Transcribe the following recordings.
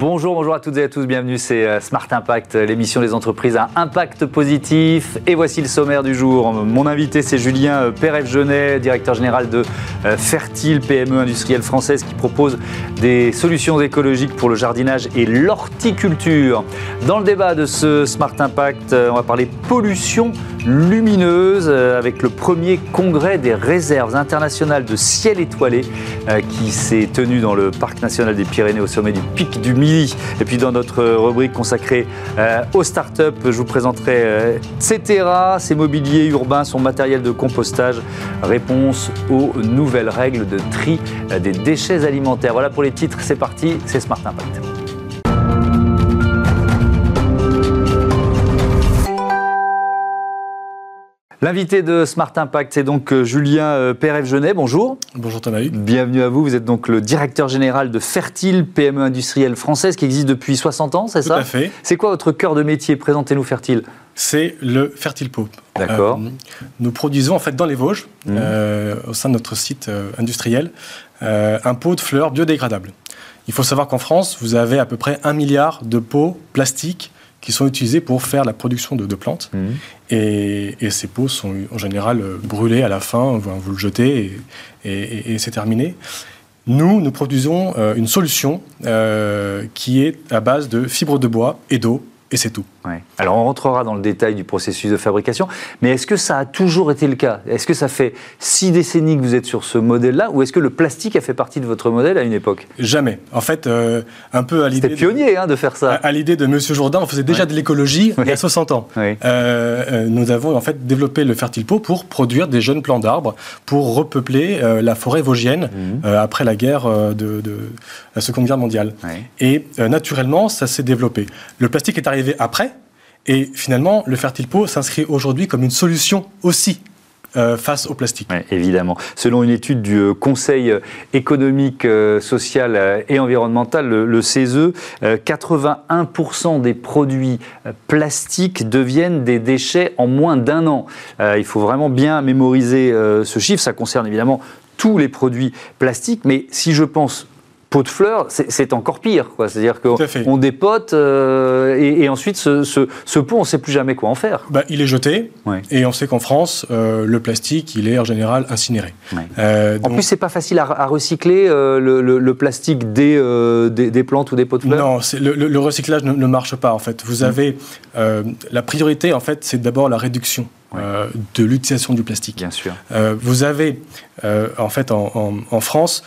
Bonjour, bonjour à toutes et à tous, bienvenue, c'est euh, Smart Impact, l'émission des entreprises à impact positif. Et voici le sommaire du jour. Mon invité, c'est Julien euh, Pérez-Genet, directeur général de euh, Fertile, PME industrielle française, qui propose des solutions écologiques pour le jardinage et l'horticulture. Dans le débat de ce Smart Impact, on va parler pollution lumineuse avec le premier congrès des réserves internationales de ciel étoilé qui s'est tenu dans le parc national des Pyrénées au sommet du pic du Midi. Et puis dans notre rubrique consacrée euh, aux startups, je vous présenterai euh, Cetera, ses mobiliers urbains, son matériel de compostage, réponse aux nouvelles règles de tri euh, des déchets alimentaires. Voilà pour les titres, c'est parti, c'est Smart Impact. L'invité de Smart Impact, c'est donc euh, Julien euh, Pérez-Genet. Bonjour. Bonjour Thomas. Bienvenue à vous. Vous êtes donc le directeur général de Fertile, PME industrielle française qui existe depuis 60 ans, c'est ça Tout à fait. C'est quoi votre cœur de métier? Présentez-nous Fertile. C'est le Fertile Pot. D'accord. Euh, nous produisons en fait dans les Vosges, mmh. au sein de notre site industriel, un pot de fleurs biodégradable. Il faut savoir qu'en France, vous avez à peu près un milliard de pots plastiques qui sont utilisés pour faire la production de, plantes. Mhm. Et, ces pots sont en général brûlés à la fin, vous, le jetez et, c'est terminé. Nous, nous produisons euh, une solution euh, qui est à base de fibres de bois et d'eau et c'est tout. Alors on rentrera dans le détail du processus de fabrication, mais est-ce que ça a toujours été le cas? Est-ce que ça fait six décennies que vous êtes sur ce modèle-là, ou est-ce que le plastique a fait partie de votre modèle à une époque? Jamais. En fait, euh, un peu à l'idée... C'était pionnier hein, de faire ça. À, l'idée de Monsieur Jourdain, on faisait déjà de l'écologie il y a 60 ans. Euh, euh, nous avons en fait développé le fertile pot pour produire des jeunes plants d'arbres, pour repeupler la forêt vosgienne mhm. après la guerre de, de, la Seconde Guerre mondiale. Et naturellement, ça s'est développé. Le plastique est arrivé après. Et finalement, le fertile pot s'inscrit aujourd'hui comme une solution aussi euh, face au plastique. évidemment. Selon une étude du euh, Conseil économique, euh, social et environnemental, le, CESE, 81% des produits plastiques deviennent des déchets en moins d'un an. il faut vraiment bien mémoriser ce chiffre. Ça concerne évidemment tous les produits plastiques, mais si je pense pot de fleurs, c'est encore pire. C'est-à-dire qu'on dépote euh, et, ensuite ce, pot, on ne sait plus jamais quoi en faire. Bah, il est jeté et on sait qu'en France, euh, le plastique, il est en général incinéré. Euh, en plus, c'est pas facile à, recycler le, plastique des, des, plantes ou des pots de fleurs. Non, le, le, recyclage ne, ne, marche pas en fait. Vous avez la priorité en fait, c'est d'abord la réduction. Euh, de l'utilisation du plastique. Bien sûr. Euh, vous avez euh, en fait en, France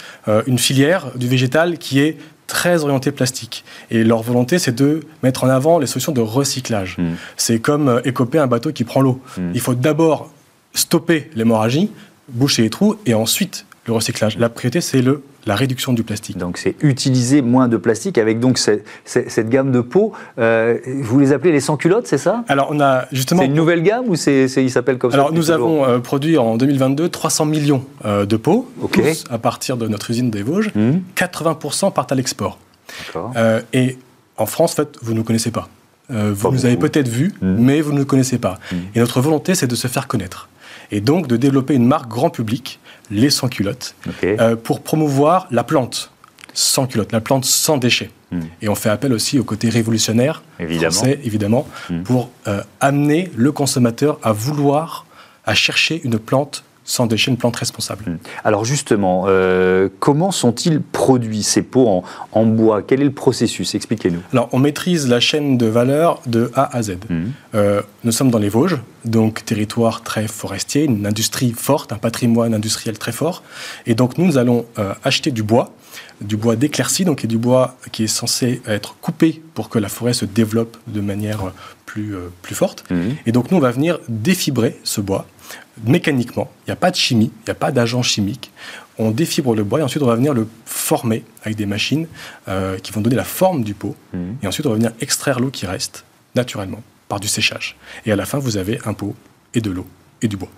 une filière du végétal qui est très orientée plastique. Et leur volonté, c'est de mettre en avant les solutions de recyclage. Hmm. C'est comme écoper un bateau qui prend l'eau. Hmm. Il faut d'abord stopper l'hémorragie, boucher les trous, et ensuite le recyclage. La priorité, c'est le la réduction du plastique. Donc c'est utiliser moins de plastique avec donc cette, cette, gamme de pots. Euh, vous les appelez les sans-culottes, c'est ça? Alors on a justement... C'est une nouvelle gamme ou c'est, il s'appelle comme ça Alors nous avons euh, produit en 2022 300 millions euh, de pots à partir de notre usine des Vosges. 80% mmh. partent à l'export. et en France, en fait, vous ne nous connaissez pas. vous nous avez peut-être vus, mmh. mais vous ne nous connaissez pas. Mmh. Et notre volonté, c'est de se faire connaître. Et donc de développer une marque grand public les sans-culottes, euh, pour promouvoir la plante sans culotte, la plante sans déchets. Hmm. Et on fait appel aussi au côté révolutionnaire évidemment. français, évidemment, hmm. pour euh, amener le consommateur à vouloir, à chercher une plante sans déchets, une plante responsable. Hmm. Alors justement, euh, comment sont-ils produits ces pots en, bois? Quel est le processus? Expliquez-nous. Alors on maîtrise la chaîne de valeur de A à Z. Hmm. Euh, nous sommes dans les Vosges, donc territoire très forestier, une industrie forte, un patrimoine industriel très fort. Et donc nous, nous allons euh, acheter du bois du bois d'éclaircie, donc du bois qui est censé être coupé pour que la forêt se développe de manière plus, plus forte. Hmm. Et donc nous, on va venir défibrer ce bois mécaniquement. Il n'y a pas de chimie, il n'y a pas d'agent chimique. On défibre le bois et ensuite on va venir le former avec des machines euh, qui vont donner la forme du pot. Mhm. Et ensuite on va venir extraire l'eau qui reste naturellement par du séchage. Et à la fin vous avez un pot et de l'eau et du bois.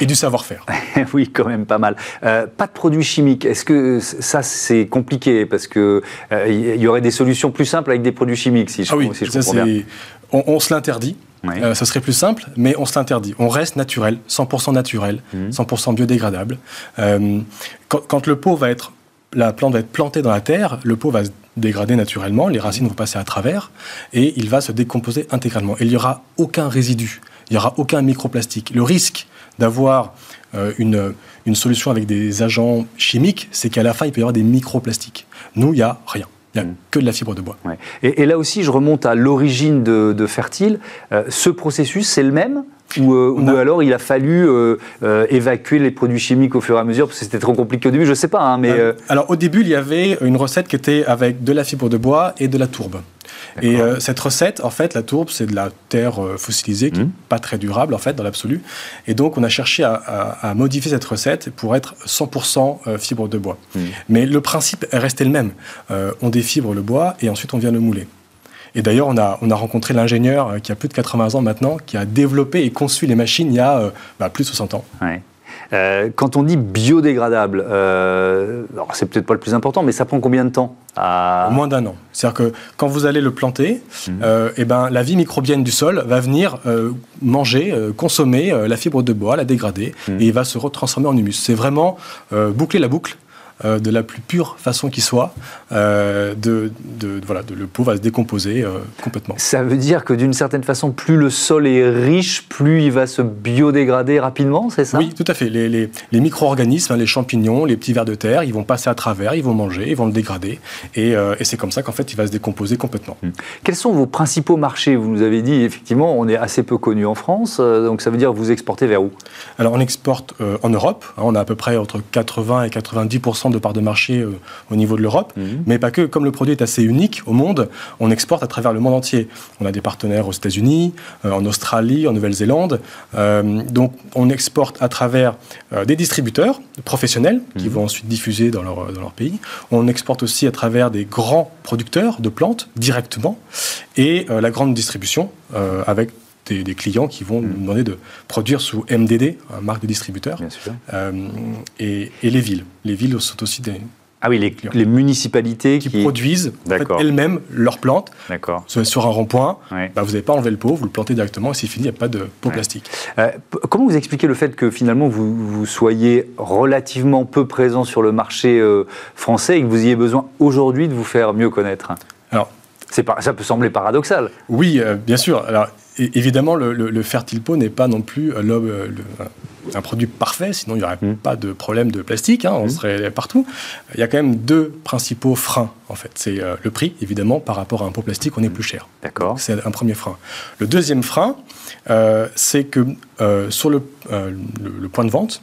Et du savoir-faire. oui, quand même pas mal. Euh, pas de produits chimiques. Est-ce que ça, c'est compliqué Parce qu'il euh, il y aurait des solutions plus simples avec des produits chimiques, si je, ah oui, comprends bien. On, on se l'interdit. Euh, ça serait plus simple, mais on se l'interdit. On reste naturel, 100% naturel, 100% mhm. biodégradable. Euh, quand, le pot va être, la plante va être plantée dans la terre, le pot va dégrader naturellement, les racines vont passer à travers, et il va se décomposer intégralement. Et il n'y aura aucun résidu, il n'y aura aucun microplastique. Le risque d'avoir euh, une, une solution avec des agents chimiques, c'est qu'à la fin, il peut y avoir des microplastiques. Nous, il n'y a rien. Il n'y a que de la fibre de bois. Et, là aussi, je remonte à l'origine de, Fertile. Euh, ce processus, c'est le même ou, euh, alors il a fallu euh, évacuer les produits chimiques au fur et à mesure parce que c'était trop compliqué au début, je ne sais pas. Hein, mais Alors au début, il y avait une recette qui était avec de la fibre de bois et de la tourbe. Et euh, cette recette, en fait, la tourbe, c'est de la terre euh, fossilisée qui n'est mmh. pas très durable, en fait, dans l'absolu. Et donc, on a cherché à, modifier cette recette pour être 100% euh, fibre de bois. Mmh. Mais le principe est resté le même. on défibre le bois et ensuite on vient le mouler. Et d'ailleurs, on a, on a rencontré l'ingénieur qui a plus de 80 ans maintenant, qui a développé et conçu les machines il y a bah, plus de 60 ans. Euh, quand on dit biodégradable, euh, c'est peut-être pas le plus important, mais ça prend combien de temps Moins d'un an. C'est-à-dire que quand vous allez le planter, mhm. euh, eh ben, la vie microbienne du sol va venir manger, consommer la fibre de bois, la dégrader, mhm. et il va se retransformer en humus. C'est vraiment boucler la boucle euh, de la plus pure façon qui soit, euh, de, voilà, de, le pot va se décomposer euh, complètement. Ça veut dire que d'une certaine façon, plus le sol est riche, plus il va se biodégrader rapidement, c'est ça? Oui, tout à fait. Les, micro-organismes, hein, les champignons, les petits vers de terre, ils vont passer à travers, ils vont manger, ils vont le dégrader, et, c'est comme ça qu'en fait, il va se décomposer complètement. Hum. Quels sont vos principaux marchés? Vous nous avez dit, effectivement, on est assez peu connu en France, donc ça veut dire vous exportez vers où? Alors, on exporte en Europe, hein, on a à peu près entre 80 et 90 de part de marché euh, au niveau de l'Europe, mhm. mais pas que. Comme le produit est assez unique au monde, on exporte à travers le monde entier. On a des partenaires aux États-Unis, euh, en Australie, en Nouvelle-Zélande. Euh, donc, on exporte à travers des distributeurs professionnels qui mhm. vont ensuite diffuser dans leur, dans leur pays. On exporte aussi à travers des grands producteurs de plantes directement et la grande distribution avec des, clients qui vont nous mm. demander de produire sous MDD, un marque de distributeur. Euh, et, les villes. Les villes sont aussi des, ah oui, les, les municipalités qui, produisent elles-mêmes leurs plantes. Sur un rond-point, bah, vous n'avez pas enlevé le pot, vous le plantez directement et c'est fini, il n'y a pas de pot plastique. Euh, comment vous expliquez le fait que finalement vous, vous, soyez relativement peu présent sur le marché euh, français et que vous ayez besoin aujourd'hui de vous faire mieux connaître? Alors, ça peut sembler paradoxal. Oui, bien sûr. Alors, évidemment, le, le, fertile pot n'est pas non plus euh, euh, un produit parfait, sinon il n'y aurait mmh. pas de problème de plastique, hein, on mmh. serait partout. Il y a quand même deux principaux freins, en fait. C'est euh, le prix, évidemment, par rapport à un pot plastique, on est mmh. plus cher. D'accord. C'est un premier frein. Le deuxième frein, c'est que sur le, le, point de vente,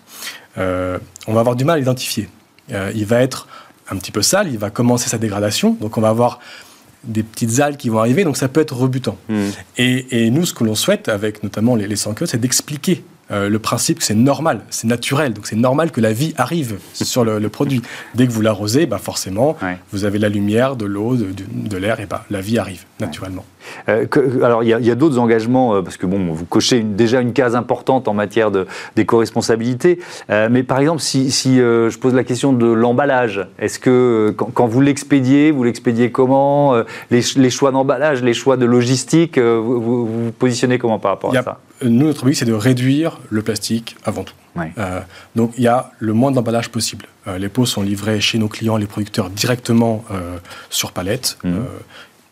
on va avoir du mal à l'identifier. il va être un petit peu sale, il va commencer sa dégradation, donc on va avoir des petites algues qui vont arriver, donc ça peut être rebutant. Hmm. Et, nous, ce que l'on souhaite, avec notamment les, les c'est d'expliquer euh, le principe que c'est normal, c'est naturel, donc c'est normal que la vie arrive sur le, produit. Dès que vous l'arrosez, bah forcément, vous avez la lumière, de l'eau, de, l'air, et bah, la vie arrive naturellement. Euh, alors, il y a, d'autres engagements, euh, parce que bon, vous cochez déjà une case importante en matière d'éco-responsabilité. Euh, mais par exemple, si, je pose la question de l'emballage, est-ce que quand, vous l'expédiez, vous l'expédiez comment les, choix d'emballage, les choix de logistique, vous, vous, positionnez comment par rapport à ça? Nous, notre but, c'est de réduire le plastique avant tout. donc, il y a le moins d'emballage possible. les pots sont livrés chez nos clients, les producteurs, directement sur palette. Mmh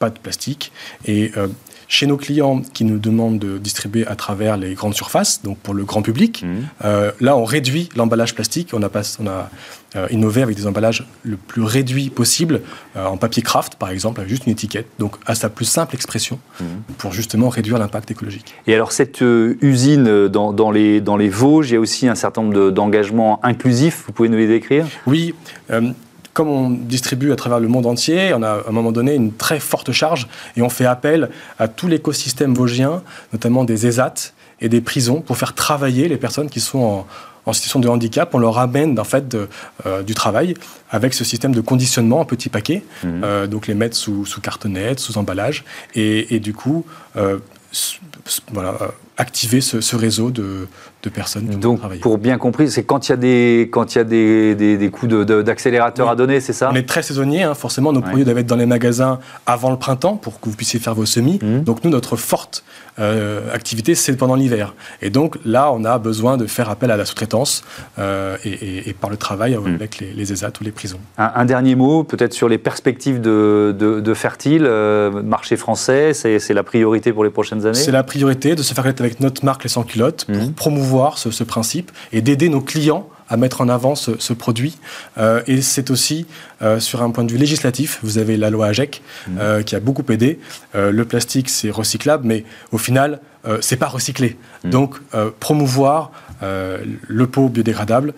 pas de plastique. Et euh, chez nos clients qui nous demandent de distribuer à travers les grandes surfaces, donc pour le grand public, mmh. euh, là on réduit l'emballage plastique. On a, pas, on a euh, innové avec des emballages le plus réduit possible, en papier craft par exemple, avec juste une étiquette, donc à sa plus simple expression, mmh. pour justement réduire l'impact écologique. Et alors cette usine dans, dans, les, dans les Vosges, il y a aussi un certain nombre d'engagements inclusifs, vous pouvez nous les décrire? Oui comme on distribue à travers le monde entier, on a à un moment donné une très forte charge et on fait appel à tout l'écosystème vosgien, notamment des ESAT et des prisons, pour faire travailler les personnes qui sont en, situation de handicap. On leur amène en fait euh, du travail avec ce système de conditionnement en petits paquets, mmh. euh, donc les mettre sous, sous cartonnette, sous emballage, et, du coup, euh, voilà activer ce, réseau de, personnes qui Donc, pour bien compris, c'est quand il y a des, quand il y a des, des, coups d'accélérateur à donner, c'est ça On est très saisonnier, hein, forcément. Nos produits doivent être dans les magasins avant le printemps pour que vous puissiez faire vos semis. Mmh. Donc, nous, notre forte euh, activité, c'est pendant l'hiver. Et donc, là, on a besoin de faire appel à la sous-traitance euh, et, par le travail mmh. avec les, les, ESAT ou les prisons. Un, dernier mot, peut-être sur les perspectives de, de, Fertile, euh, marché français, c'est la priorité pour les prochaines années? C'est la priorité de se faire connaître avec notre marque Les Sans Culottes pour mmh. promouvoir ce, ce principe et d'aider nos clients à mettre en avant ce, produit. Euh, et c'est aussi euh, sur un point de vue législatif, vous avez la loi AGEC mmh. euh, qui a beaucoup aidé. le plastique, c'est recyclable, mais au final, c'est pas recyclé. Mmh. Donc, promouvoir le pot biodégradable,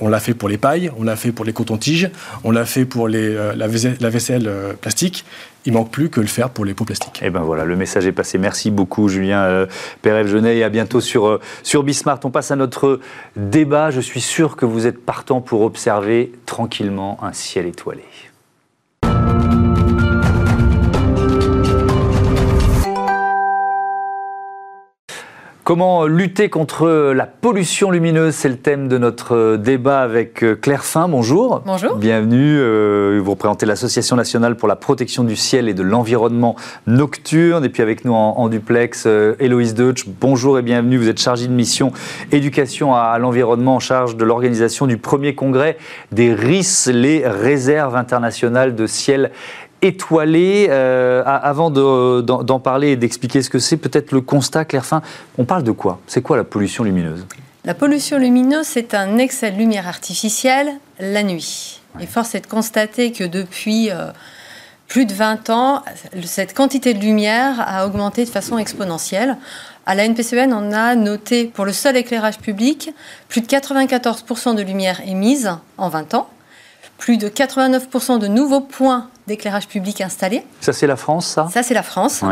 on l'a fait pour les pailles, on l'a fait pour les cotons-tiges, on l'a fait pour les, la, la vaisselle plastique. Il manque plus que le faire pour les pots plastiques. Et eh ben voilà, le message est passé. Merci beaucoup, Julien euh, Pérez-Genet, et à bientôt sur, euh, sur Bismart. On passe à notre débat. Je suis sûr que vous êtes partant pour observer tranquillement un ciel étoilé. Comment lutter contre la pollution lumineuse C'est le thème de notre débat avec euh, Claire Fin. Bonjour. Bonjour. Bienvenue. Euh, vous représentez l'Association nationale pour la protection du ciel et de l'environnement nocturne. Et puis avec nous en, duplex, euh, Héloïse Deutsch. Bonjour et bienvenue. Vous êtes chargée de mission éducation à, l'environnement en charge de l'organisation du premier congrès des RIS, les réserves internationales de ciel étoilé. Euh, avant d'en parler et d'expliquer ce que c'est, peut-être le constat, Claire Fin, on parle de quoi? C'est quoi la pollution lumineuse? La pollution lumineuse, c'est un excès de lumière artificielle la nuit. Et force est de constater que depuis euh, plus de 20 ans, cette quantité de lumière a augmenté de façon exponentielle. À la NPCN, on a noté pour le seul éclairage public plus de 94% de lumière émise en 20 ans plus de 89% de nouveaux points d'éclairage public installés. Ça, c'est la France, ça? Ça, c'est la France.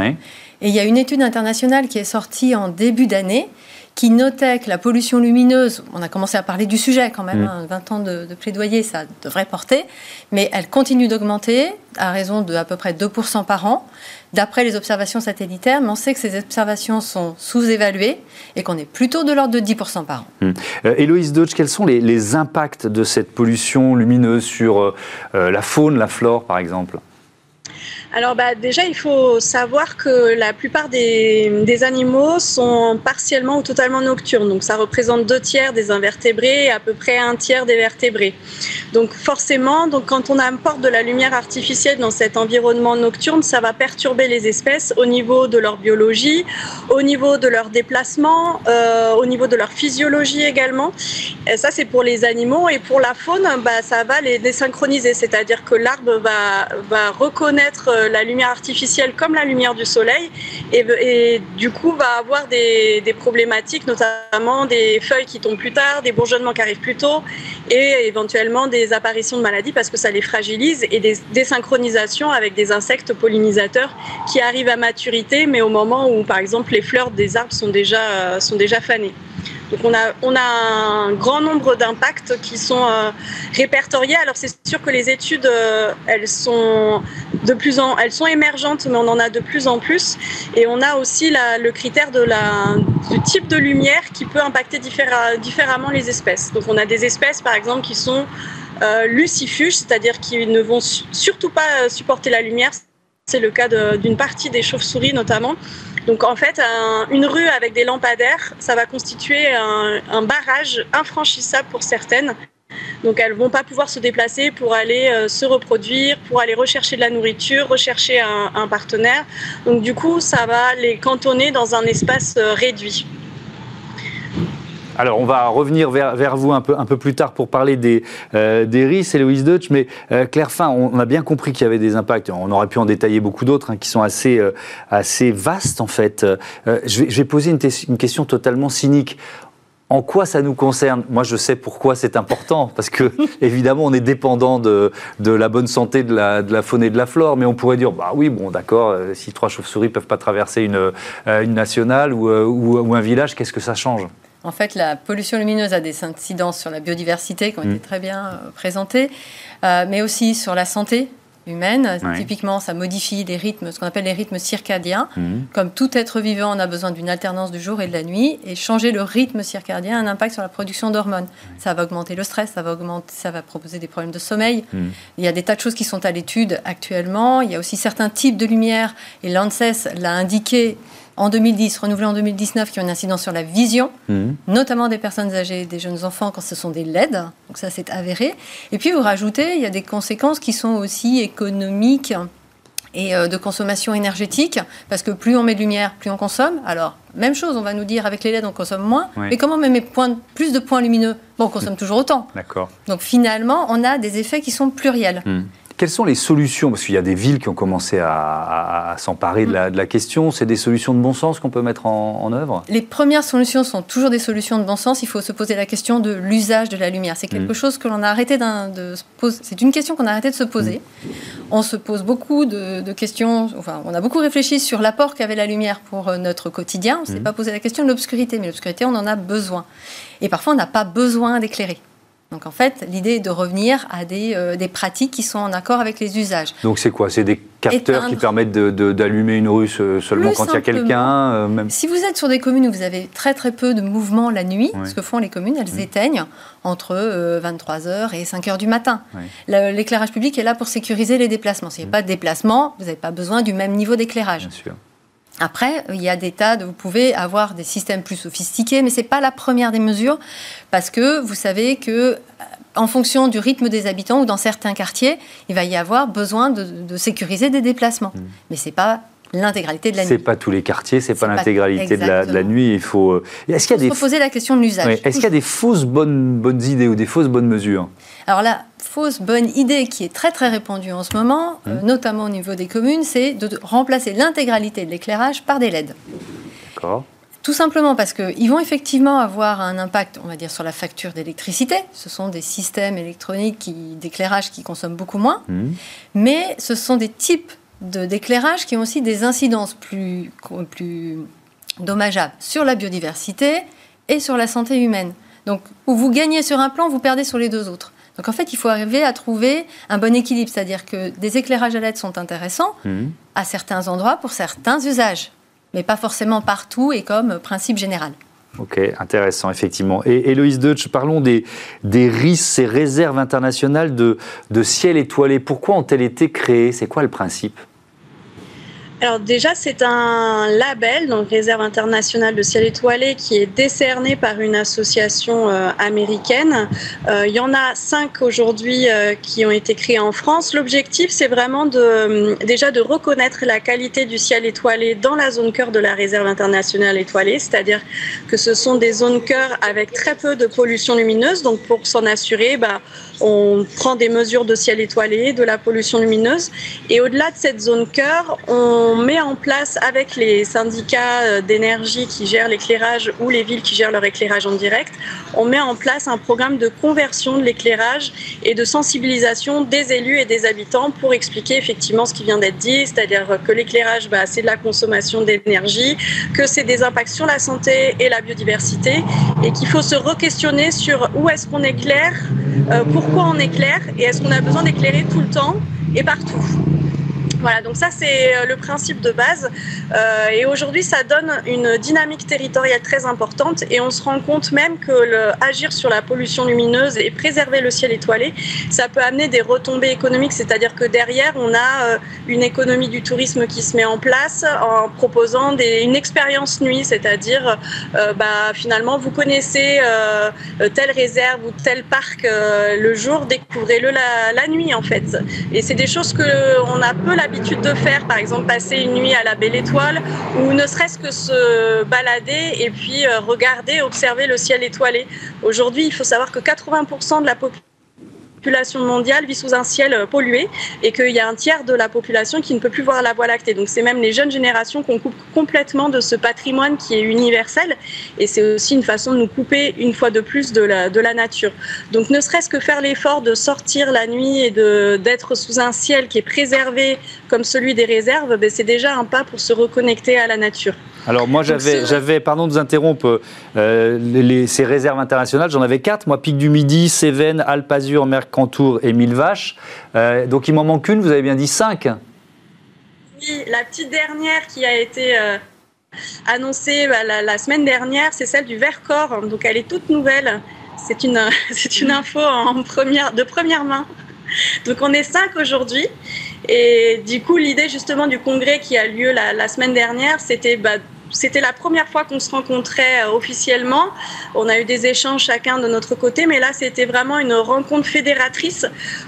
Et il y a une étude internationale qui est sortie en début d'année qui notait que la pollution lumineuse, on a commencé à parler du sujet quand même, 20 mm. hein, ans de, plaidoyer, ça devrait porter, mais elle continue d'augmenter à raison de à peu près 2% par an, d'après les observations satellitaires, mais on sait que ces observations sont sous-évaluées et qu'on est plutôt de l'ordre de 10% par an. Mm. Euh, Héloïse Deutsch, quels sont les, impacts de cette pollution lumineuse sur euh, euh, la faune, la flore par exemple? Alors bah, déjà, il faut savoir que la plupart des, animaux sont partiellement ou totalement nocturnes. Donc ça représente deux tiers des invertébrés et à peu près un tiers des vertébrés. Donc forcément, donc, quand on apporte de la lumière artificielle dans cet environnement nocturne, ça va perturber les espèces au niveau de leur biologie, au niveau de leur déplacement, euh, au niveau de leur physiologie également. Ça, c'est pour les animaux. Et pour la faune, bah, ça va les désynchroniser. C'est-à-dire que l'arbre va reconnaître euh, la lumière artificielle comme la lumière du soleil et, du coup va avoir des, problématiques, notamment des feuilles qui tombent plus tard, des bourgeonnements qui arrivent plus tôt et éventuellement des apparitions de maladies parce que ça les fragilise et des désynchronisations avec des insectes pollinisateurs qui arrivent à maturité mais au moment où par exemple les fleurs des arbres sont déjà, sont déjà fanées. Donc on a, on a un grand nombre d'impacts qui sont euh, répertoriés. Alors c'est sûr que les études, euh, elles sont de plus en, elles sont émergentes, mais on en a de plus en plus. Et on a aussi le critère de la, du type de lumière qui peut impacter différemment les espèces. Donc on a des espèces, par exemple, qui sont euh, lucifuges, c'est-à-dire qui ne vont surtout pas supporter la lumière. C'est le cas d'une partie des chauves-souris notamment. Donc en fait, une rue avec des lampadaires, ça va constituer un, barrage infranchissable pour certaines. Donc elles vont pas pouvoir se déplacer pour aller euh, se reproduire, pour aller rechercher de la nourriture, rechercher un partenaire. Donc du coup, ça va les cantonner dans un espace euh, réduit. Alors, on va revenir vers, vous un peu, un peu plus tard pour parler des, euh, des RIS et Louise Deutsch, mais euh, Claire Fin, on, a bien compris qu'il y avait des impacts. On aurait pu en détailler beaucoup d'autres hein, qui sont assez, assez vastes, en fait. Je vais, poser une, question totalement cynique. En quoi ça nous concerne Moi, je sais pourquoi c'est important, parce que évidemment, on est dépendant de, de la bonne santé de la, de la, faune et de la flore, mais on pourrait dire, bah oui, bon, d'accord, si trois chauves-souris peuvent pas traverser une, une nationale ou, ou, ou un village, qu'est-ce que ça change? En fait, la pollution lumineuse a des incidences sur la biodiversité qui ont été mm. très bien euh, présentées, euh, mais aussi sur la santé, humaine. Typiquement, ça modifie les rythmes, ce qu'on appelle les rythmes circadiens. Mhm. Comme tout être vivant, on a besoin d'une alternance du jour et de la nuit. Et changer le rythme circadien a un impact sur la production d'hormones. Ça va augmenter le stress, ça va, augmenter, ça va proposer des problèmes de sommeil. Mhm. Il y a des tas de choses qui sont à l'étude actuellement. Il y a aussi certains types de lumière, et l'ANSES l'a indiqué en 2010, renouvelé en 2019, qui ont une incidence sur la vision, mhm. notamment des personnes âgées, des jeunes enfants quand ce sont des LED. Donc ça, c'est avéré. Et puis vous rajoutez, il y a des conséquences qui sont aussi économiques et euh, de consommation énergétique, parce que plus on met de lumière, plus on consomme. Alors, même chose, on va nous dire avec les LED, on consomme moins, mais comment on met plus de points lumineux? Bon, on consomme toujours autant. D'accord. Donc finalement, on a des effets qui sont pluriels. Mhm. Quelles sont les solutions Parce qu'il y a des villes qui ont commencé à, s'emparer de, la, question. C'est des solutions de bon sens qu'on peut mettre en, œuvre? Les premières solutions sont toujours des solutions de bon sens. Il faut se poser la question de l'usage de la lumière. C'est quelque mm. chose que l'on a arrêté de se poser. C'est une question qu'on a arrêté de se poser. Mm. On se pose beaucoup de, questions. Enfin, on a beaucoup réfléchi sur l'apport qu'avait la lumière pour euh, notre quotidien. On ne s'est mm. pas posé la question de l'obscurité, mais l'obscurité, on en a besoin. Et parfois, on n'a pas besoin d'éclairer. Donc en fait, l'idée est de revenir à des, euh, des, pratiques qui sont en accord avec les usages. Donc c'est quoi? C'est des capteurs qui permettent d'allumer une rue seulement quand il y a quelqu'un euh, Si vous êtes sur des communes où vous avez très très peu de mouvement la nuit, ce que font les communes, elles éteignent entre 23h euh, et 5h du matin. L'éclairage public est là pour sécuriser les déplacements. S'il n'y a pas de déplacement, vous n'avez pas besoin du même niveau d'éclairage. Bien sûr. Après, il y a des tas de, vous pouvez avoir des systèmes plus sophistiqués, mais c'est pas la première des mesures parce que vous savez que euh, en fonction du rythme des habitants ou dans certains quartiers, il va y avoir besoin de, sécuriser des déplacements. Mais mmh. Mais c'est pas l'intégralité de la nuit. C'est pas tous les quartiers, c'est pas l'intégralité de, la, nuit. Il faut. Euh, est-ce qu'il y a des poser la question de l'usage Est-ce qu'il y a des fausses bonnes bonnes idées ou des fausses bonnes mesures? Alors là, fausse bonne idée qui est très très répandue en ce moment, euh, mmh. notamment au niveau des communes, c'est de remplacer l'intégralité de l'éclairage par des LED. D'accord. Tout simplement parce qu'ils vont effectivement avoir un impact, on va dire, sur la facture d'électricité. Ce sont des systèmes électroniques d'éclairage qui consomment beaucoup moins. Mmh. Mais ce sont des types d'éclairage qui ont aussi des incidences plus, plus dommageables sur la biodiversité et sur la santé humaine. Donc, où vous gagnez sur un plan, vous perdez sur les deux autres. Donc en fait, il faut arriver à trouver un bon équilibre, c'est-à-dire que des éclairages à LED sont intéressants mmh. à certains endroits pour certains usages, mais pas forcément partout et comme principe général. Ok, intéressant, effectivement. Et Héloïse Deutsch, parlons des, des RIS, ces réserves internationales de, de ciel étoilé. Pourquoi ont-elles été créées? C'est quoi le principe? Alors déjà, c'est un label, donc Réserve internationale de ciel étoilé, qui est décerné par une association euh, américaine. Euh, il y en a cinq aujourd'hui euh, qui ont été créés en France. L'objectif, c'est vraiment de, déjà de reconnaître la qualité du ciel étoilé dans la zone cœur de la Réserve internationale étoilée, c'est-à-dire que ce sont des zones cœur avec très peu de pollution lumineuse. Donc pour s'en assurer, bah, on prend des mesures de ciel étoilé, de la pollution lumineuse. Et au-delà de cette zone cœur, on met en place avec les syndicats euh, d'énergie qui gèrent l'éclairage ou les villes qui gèrent leur éclairage en direct, on met en place un programme de conversion de l'éclairage et de sensibilisation des élus et des habitants pour expliquer effectivement ce qui vient d'être dit, c'est-à-dire que l'éclairage, bah, c'est de la consommation d'énergie, que c'est des impacts sur la santé et la biodiversité, et qu'il faut se re-questionner sur où est-ce qu'on éclaire, euh, pourquoi on éclaire, et est-ce qu'on a besoin d'éclairer tout le temps et partout? Voilà, donc ça c'est euh, le principe de base. Euh, et aujourd'hui, ça donne une dynamique territoriale très importante et on se rend compte même que agir sur la pollution lumineuse et préserver le ciel étoilé, ça peut amener des retombées économiques, c'est-à-dire que derrière, on a euh, une économie du tourisme qui se met en place en proposant une expérience nuit, c'est-à-dire bah, finalement, vous connaissez telle réserve ou tel parc le jour, découvrez-le la, la, nuit en fait. Et c'est des choses que on a peu l'habitude de faire, par exemple passer une nuit à la Belle Étoile, ou ne serait-ce que se balader et puis euh, regarder, observer le ciel étoilé. Aujourd'hui, il faut savoir que 80% de la population population mondiale vit sous un ciel euh, pollué et qu'il y a un tiers de la population qui ne peut plus voir la Voie lactée. Donc c'est même les jeunes générations qu'on coupe complètement de ce patrimoine qui est universel et c'est aussi une façon de nous couper une fois de plus de la, nature. Donc ne serait-ce que faire l'effort de sortir la nuit et d'être sous un ciel qui est préservé comme celui des réserves, ben, c'est déjà un pas pour se reconnecter à la nature. Alors moi j'avais, j'avais pardon de vous interrompre, les, ces réserves internationales, j'en avais quatre. Moi, Pic du Midi, Cévennes, Alpazur, Mercantour et Mille Vaches. donc il m'en manque une, vous avez bien dit cinq. Oui, la petite dernière qui a été annoncée bah, la, semaine dernière, c'est celle du Vercors. Donc elle est toute nouvelle. C'est une, c'est une info en première, de première main. Donc on est cinq aujourd'hui. Et du coup, l'idée justement du congrès qui a lieu la, semaine dernière, c'était bah, c'était la première fois qu'on se rencontrait euh, officiellement. On a eu des échanges chacun de notre côté, mais là, c'était vraiment une rencontre fédératrice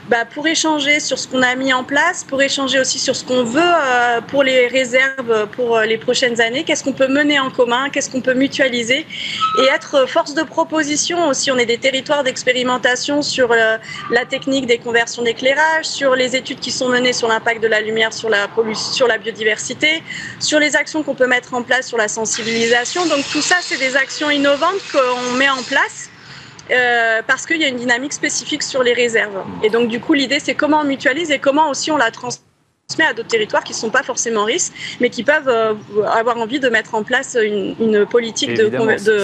bah, pour échanger sur ce qu'on a mis en place, pour échanger aussi sur ce qu'on veut euh, pour les réserves pour euh, les prochaines années, qu'est-ce qu'on peut mener en commun, qu'est-ce qu'on peut mutualiser? Et être force de proposition aussi. On est des territoires d'expérimentation sur la technique des conversions d'éclairage, sur les études qui sont menées sur l'impact de la lumière sur la, sur la biodiversité, sur les actions qu'on peut mettre en place la sensibilisation. Donc tout ça, c'est des actions innovantes qu'on met en place. Euh, parce qu'il y a une dynamique spécifique sur les réserves. Et donc, du coup, l'idée, c'est comment on mutualise et comment aussi on la transmet à d'autres territoires qui ne sont pas forcément risques, mais qui peuvent euh, avoir envie de mettre en place une, politique de,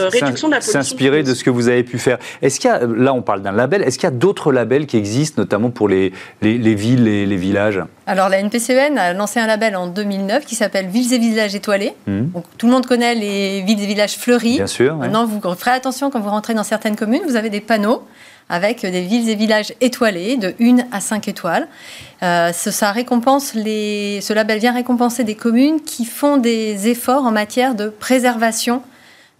réduction de la pollution. S'inspirer de ce que vous avez pu faire. Est-ce qu'il y a, là on parle d'un label, est-ce qu'il y a d'autres labels qui existent, notamment pour les, les, villes et les villages? Alors la NPCN a lancé un label en 2009 qui s'appelle Villes et villages étoilés. Mmh. Donc, tout le monde connaît les villes et villages fleuris. Bien sûr. Maintenant, vous ferez attention quand vous rentrez dans certaines communes, vous avez des panneaux avec des villes et villages étoilés de 1 à 5 étoiles. Euh, ça récompense les, ce label vient récompenser des communes qui font des efforts en matière de préservation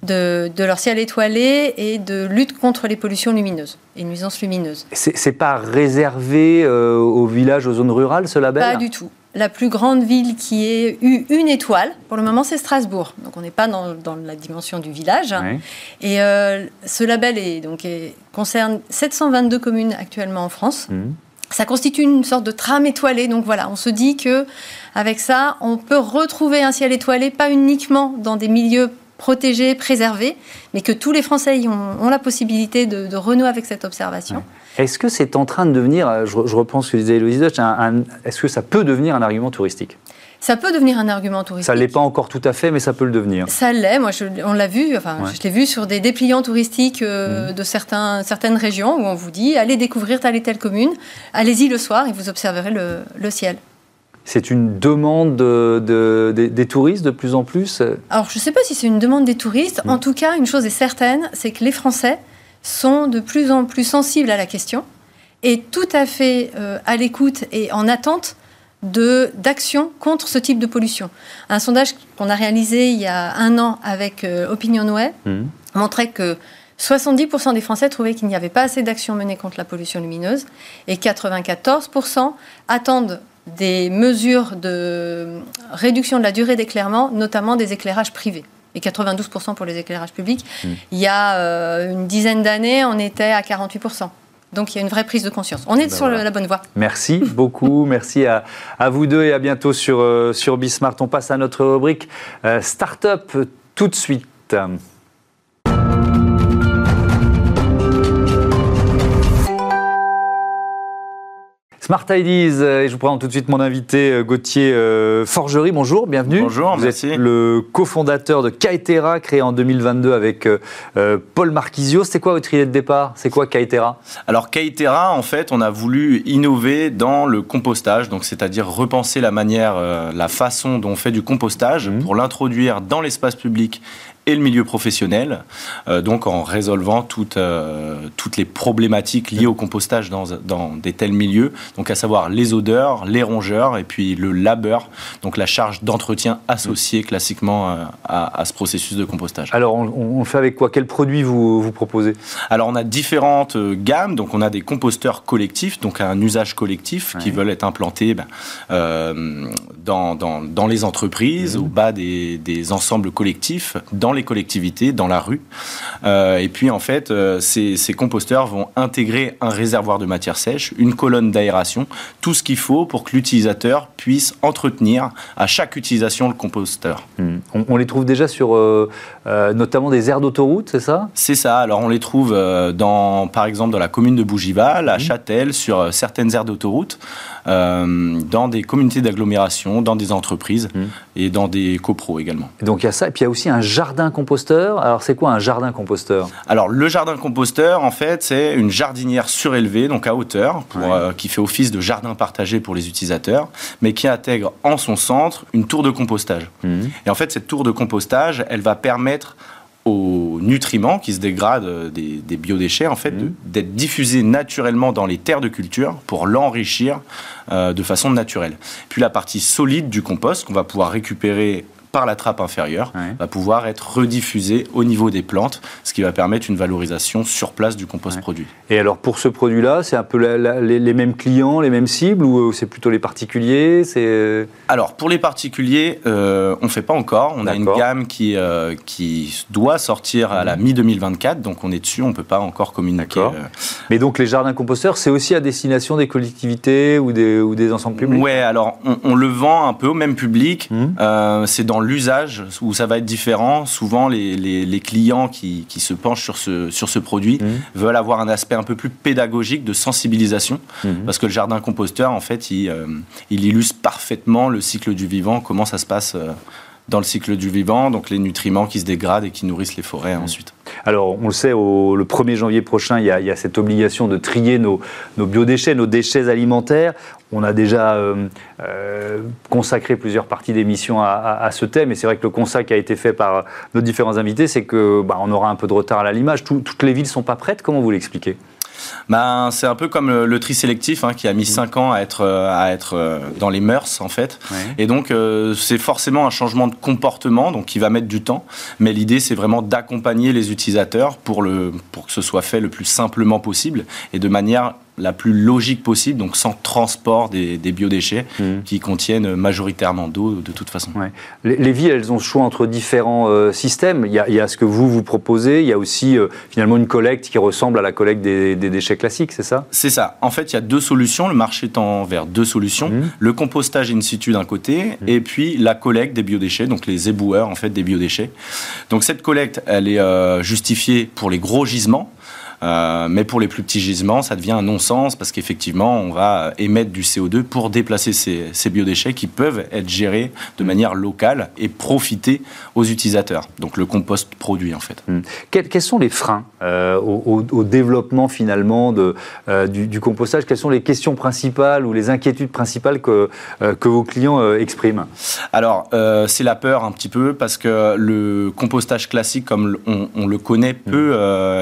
de, leur ciel étoilé et de lutte contre les pollutions lumineuses et nuisances lumineuses. C'est pas réservé euh, aux villages, aux zones rurales, ce label? Pas du tout la plus grande ville qui ait eu une étoile, pour le moment, c'est Strasbourg. Donc on n'est pas dans, la dimension du village. Et euh, ce label est, donc, concerne 722 communes actuellement en France. Mmh. Ça constitue une sorte de trame étoilée. Donc voilà, on se dit que avec ça, on peut retrouver un ciel étoilé, pas uniquement dans des milieux protégés, préservés, mais que tous les Français ont, la possibilité de, renouer avec cette observation. Est-ce que c'est en train de devenir, euh, je, reprends ce que disait Héloïse est-ce que ça peut devenir un argument touristique? Ça peut devenir un argument touristique. Ça ne l'est pas encore tout à fait, mais ça peut le devenir. Ça l'est. Moi, on l'a vu. Enfin, je l'ai vu sur des dépliants touristiques euh, mmh. de certains, certaines régions où on vous dit allez découvrir telle et telle commune. Allez-y le soir et vous observerez le, ciel. C'est une demande des touristes de plus en plus? Alors, je ne sais pas si c'est une demande des touristes. Mmh. En tout cas, une chose est certaine, c'est que les Français sont de plus en plus sensibles à la question et tout à fait euh, à l'écoute et en attente d'actions contre ce type de pollution. Un sondage qu'on a réalisé il y a un an avec euh, OpinionWay mmh. montrait que 70% des Français trouvaient qu'il n'y avait pas assez d'actions menées contre la pollution lumineuse et 94% attendent des mesures de réduction de la durée d'éclairement, notamment des éclairages privés et 92% pour les éclairages publics. Hmm. Il y a euh, une dizaine d'années, on était à 48%. Donc il y a une vraie prise de conscience. On est ben sur la bonne voie. Merci beaucoup. Merci à, vous deux et à bientôt sur, euh, sur Bismart. On passe à notre rubrique euh, Startup tout de suite. Smart Ideas, euh, et je vous présente tout de suite mon invité euh, Gauthier euh, Forgerie. Bonjour, bienvenue. Bonjour, vous êtes le cofondateur de Kaitera, créé en 2022 avec Paul Marquisio. C'était quoi votre idée de départ? C'est quoi Kaitera? Alors Kaitera, en fait, on a voulu innover dans le compostage, donc c'est-à-dire repenser la manière, la façon dont on fait du compostage mmh. pour l'introduire dans l'espace public et le milieu professionnel, euh, donc en résolvant toutes, euh, toutes les problématiques liées au compostage dans, dans, des tels milieux, donc à savoir les odeurs, les rongeurs et puis le labeur, donc la charge d'entretien associée classiquement euh, à, à, ce processus de compostage. Alors on, on, fait avec quoi? Quels produits vous, vous proposez? Alors on a différentes gammes, donc on a des composteurs collectifs, donc un usage collectif qui veulent être implantés ben, dans, dans, dans, les entreprises, mmh. au bas des, des ensembles collectifs, dans dans les collectivités, dans la rue. Euh, et puis en fait, euh, ces, ces, composteurs vont intégrer un réservoir de matière sèche, une colonne d'aération, tout ce qu'il faut pour que l'utilisateur puisse entretenir à chaque utilisation le composteur. Hmm. On, les trouve déjà sur euh, notamment des aires d'autoroute, c'est ça? C'est ça. Alors on les trouve dans, par exemple dans la commune de Bougival, à hmm. Châtel, sur certaines aires d'autoroute. Dans des communautés d'agglomération, dans des entreprises mmh. et dans des copros également. donc il y a ça, et puis il y a aussi un jardin composteur. Alors c'est quoi un jardin composteur? Alors le jardin composteur, en fait, c'est une jardinière surélevée, donc à hauteur, euh, qui fait office de jardin partagé pour les utilisateurs, mais qui intègre en son centre une tour de compostage. Mmh. Et en fait, cette tour de compostage, elle va permettre aux nutriments qui se dégradent des, biodéchets, en fait, mmh. d'être diffusés naturellement dans les terres de culture pour l'enrichir euh, de façon naturelle. Puis la partie solide du compost qu'on va pouvoir récupérer par la trappe inférieure va pouvoir être rediffusé au niveau des plantes, ce qui va permettre une valorisation sur place du compost produit. Et alors pour ce produit-là, c'est un peu les, mêmes clients, les mêmes cibles ou euh, c'est plutôt les particuliers euh Alors pour les particuliers, euh, on ne fait pas encore. On a une gamme qui, qui doit sortir à la mmh. mi-2024, donc on est dessus, on ne peut pas encore communiquer. Mais donc les jardins composteurs, c'est aussi à destination des collectivités ou des, ou des ensembles publics? Oui, alors on, le vend un peu au même public. Mmh. c'est dans l'usage où ça va être différent. Souvent, les, clients qui, se penchent sur ce, sur ce produit mmh. veulent avoir un aspect un peu plus pédagogique de sensibilisation, mmh. parce que le jardin composteur, en fait, il, euh, il, illustre parfaitement le cycle du vivant, comment ça se passe. Euh, dans le cycle du vivant, donc les nutriments qui se dégradent et qui nourrissent les forêts mmh. ensuite. Alors, on le sait, au, le 1er janvier prochain, il y, a, cette obligation de trier nos, nos, biodéchets, nos déchets alimentaires. On a déjà euh, euh, consacré plusieurs parties d'émission à, ce thème, et c'est vrai que le constat qui a été fait par nos différents invités, c'est que bah, on aura un peu de retard à l'image. toutes les villes ne sont pas prêtes. Comment vous l'expliquez? Ben, C'est un peu comme le, tri sélectif hein, qui a mis 5 ans à être, à être euh, dans les mœurs en fait. Et donc euh, c'est forcément un changement de comportement donc qui va mettre du temps. Mais l'idée c'est vraiment d'accompagner les utilisateurs pour, le, pour que ce soit fait le plus simplement possible et de manière la plus logique possible, donc sans transport des, biodéchets mmh. qui contiennent majoritairement d'eau de toute façon. Les, villes, elles ont le choix entre différents euh, systèmes. Il y, a, ce que vous vous proposez, il y a aussi euh, finalement une collecte qui ressemble à la collecte des, déchets classiques, c'est ça? C'est ça. En fait, il y a deux solutions. Le marché tend vers deux solutions. Mmh. Le compostage in situ d'un côté, mmh. et puis la collecte des biodéchets, donc les éboueurs en fait des biodéchets. Donc cette collecte, elle est euh, justifiée pour les gros gisements. Euh, mais pour les plus petits gisements, ça devient un non-sens parce qu'effectivement, on va émettre du CO2 pour déplacer ces, biodéchets qui peuvent être gérés de manière locale et profiter aux utilisateurs. Donc le compost produit en fait. Hmm. Quels, sont les freins euh, au, développement finalement de, euh, du, compostage? Quelles sont les questions principales ou les inquiétudes principales que, que vos clients expriment? Alors c'est la peur un petit peu parce que le compostage classique comme on, le connaît peut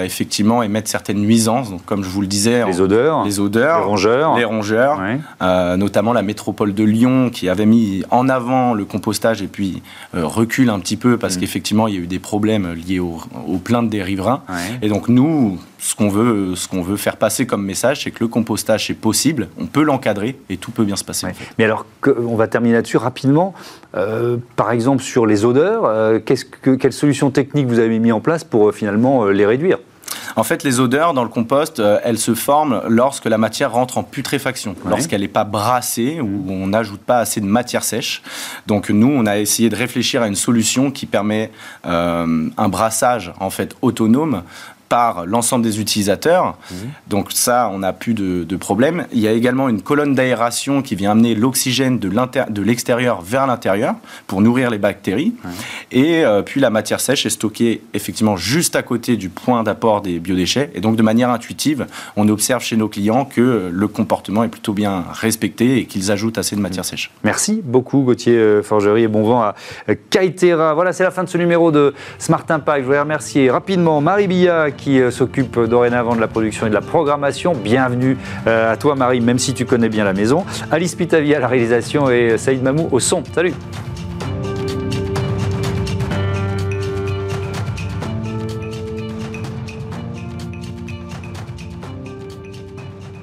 effectivement émettre certaines nuisances, donc comme je vous le disais, les odeurs, les odeurs, les rongeurs, les rongeurs, euh, notamment la métropole de Lyon qui avait mis en avant le compostage et puis euh, recule un petit peu parce mm. qu'effectivement il y a eu des problèmes liés aux, plaintes des riverains. Et donc nous, ce qu'on veut, ce qu'on veut faire passer comme message, c'est que le compostage est possible, on peut l'encadrer et tout peut bien se passer. Mais alors, on va terminer là-dessus rapidement. Euh, par exemple, sur les odeurs, qu'est-ce que, quelles solutions techniques vous avez mis en place pour finalement les réduire? En fait, les odeurs dans le compost, euh, elles se forment lorsque la matière rentre en putréfaction, lorsqu'elle n'est pas brassée ou on n'ajoute pas assez de matière sèche. Donc nous, on a essayé de réfléchir à une solution qui permet euh, un brassage en fait autonome par l'ensemble des utilisateurs. Mmh. Donc ça, on n'a plus de, de, problème. Il y a également une colonne d'aération qui vient amener l'oxygène de l'extérieur vers l'intérieur pour nourrir les bactéries. Et euh, puis la matière sèche est stockée effectivement juste à côté du point d'apport des biodéchets. Et donc de manière intuitive, on observe chez nos clients que le comportement est plutôt bien respecté et qu'ils ajoutent assez de matière sèche. Merci beaucoup Gauthier euh, Forgerie et bon vent à Kaitera. Voilà, c'est la fin de ce numéro de Smart Impact. Je voudrais remercier rapidement Marie Billat qui euh, s'occupe dorénavant de la production et de la programmation. Bienvenue euh, à toi Marie, même si tu connais bien la maison. Alice Pitavi à la réalisation et Saïd Mamou au son. Salut